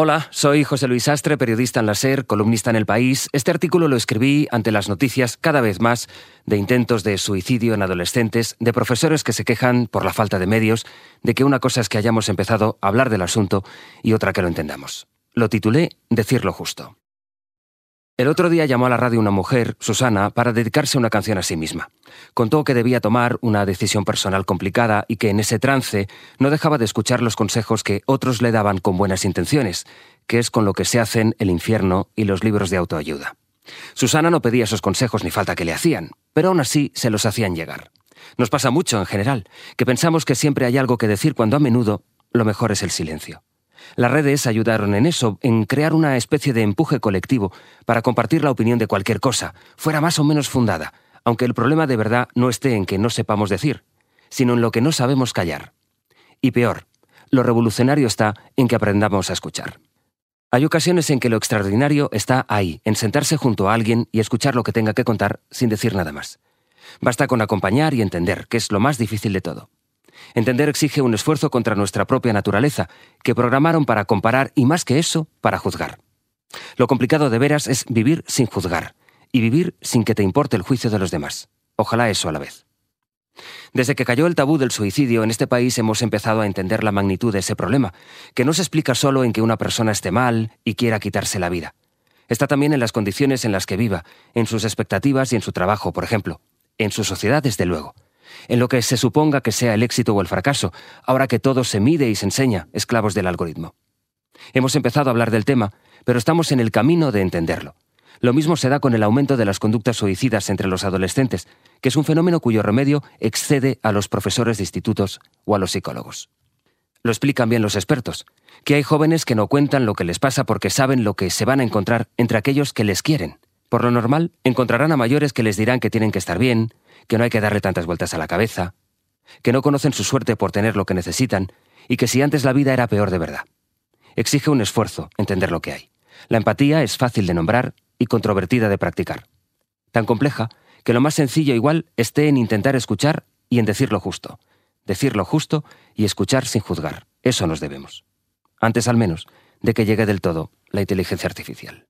Hola, soy José Luis Astre, periodista en la SER, columnista en El País. Este artículo lo escribí ante las noticias cada vez más de intentos de suicidio en adolescentes, de profesores que se quejan por la falta de medios, de que una cosa es que hayamos empezado a hablar del asunto y otra que lo entendamos. Lo titulé Decirlo justo. El otro día llamó a la radio una mujer, Susana, para dedicarse una canción a sí misma. Contó que debía tomar una decisión personal complicada y que en ese trance no dejaba de escuchar los consejos que otros le daban con buenas intenciones, que es con lo que se hacen el infierno y los libros de autoayuda. Susana no pedía esos consejos ni falta que le hacían, pero aún así se los hacían llegar. Nos pasa mucho en general, que pensamos que siempre hay algo que decir cuando a menudo lo mejor es el silencio. Las redes ayudaron en eso, en crear una especie de empuje colectivo para compartir la opinión de cualquier cosa, fuera más o menos fundada, aunque el problema de verdad no esté en que no sepamos decir, sino en lo que no sabemos callar. Y peor, lo revolucionario está en que aprendamos a escuchar. Hay ocasiones en que lo extraordinario está ahí, en sentarse junto a alguien y escuchar lo que tenga que contar sin decir nada más. Basta con acompañar y entender, que es lo más difícil de todo. Entender exige un esfuerzo contra nuestra propia naturaleza, que programaron para comparar y más que eso, para juzgar. Lo complicado de veras es vivir sin juzgar y vivir sin que te importe el juicio de los demás. Ojalá eso a la vez. Desde que cayó el tabú del suicidio en este país hemos empezado a entender la magnitud de ese problema, que no se explica solo en que una persona esté mal y quiera quitarse la vida. Está también en las condiciones en las que viva, en sus expectativas y en su trabajo, por ejemplo, en su sociedad, desde luego en lo que se suponga que sea el éxito o el fracaso, ahora que todo se mide y se enseña, esclavos del algoritmo. Hemos empezado a hablar del tema, pero estamos en el camino de entenderlo. Lo mismo se da con el aumento de las conductas suicidas entre los adolescentes, que es un fenómeno cuyo remedio excede a los profesores de institutos o a los psicólogos. Lo explican bien los expertos, que hay jóvenes que no cuentan lo que les pasa porque saben lo que se van a encontrar entre aquellos que les quieren. Por lo normal, encontrarán a mayores que les dirán que tienen que estar bien, que no hay que darle tantas vueltas a la cabeza, que no conocen su suerte por tener lo que necesitan y que si antes la vida era peor de verdad. Exige un esfuerzo entender lo que hay. La empatía es fácil de nombrar y controvertida de practicar. Tan compleja que lo más sencillo igual esté en intentar escuchar y en decir lo justo. Decir lo justo y escuchar sin juzgar. Eso nos debemos. Antes al menos de que llegue del todo la inteligencia artificial.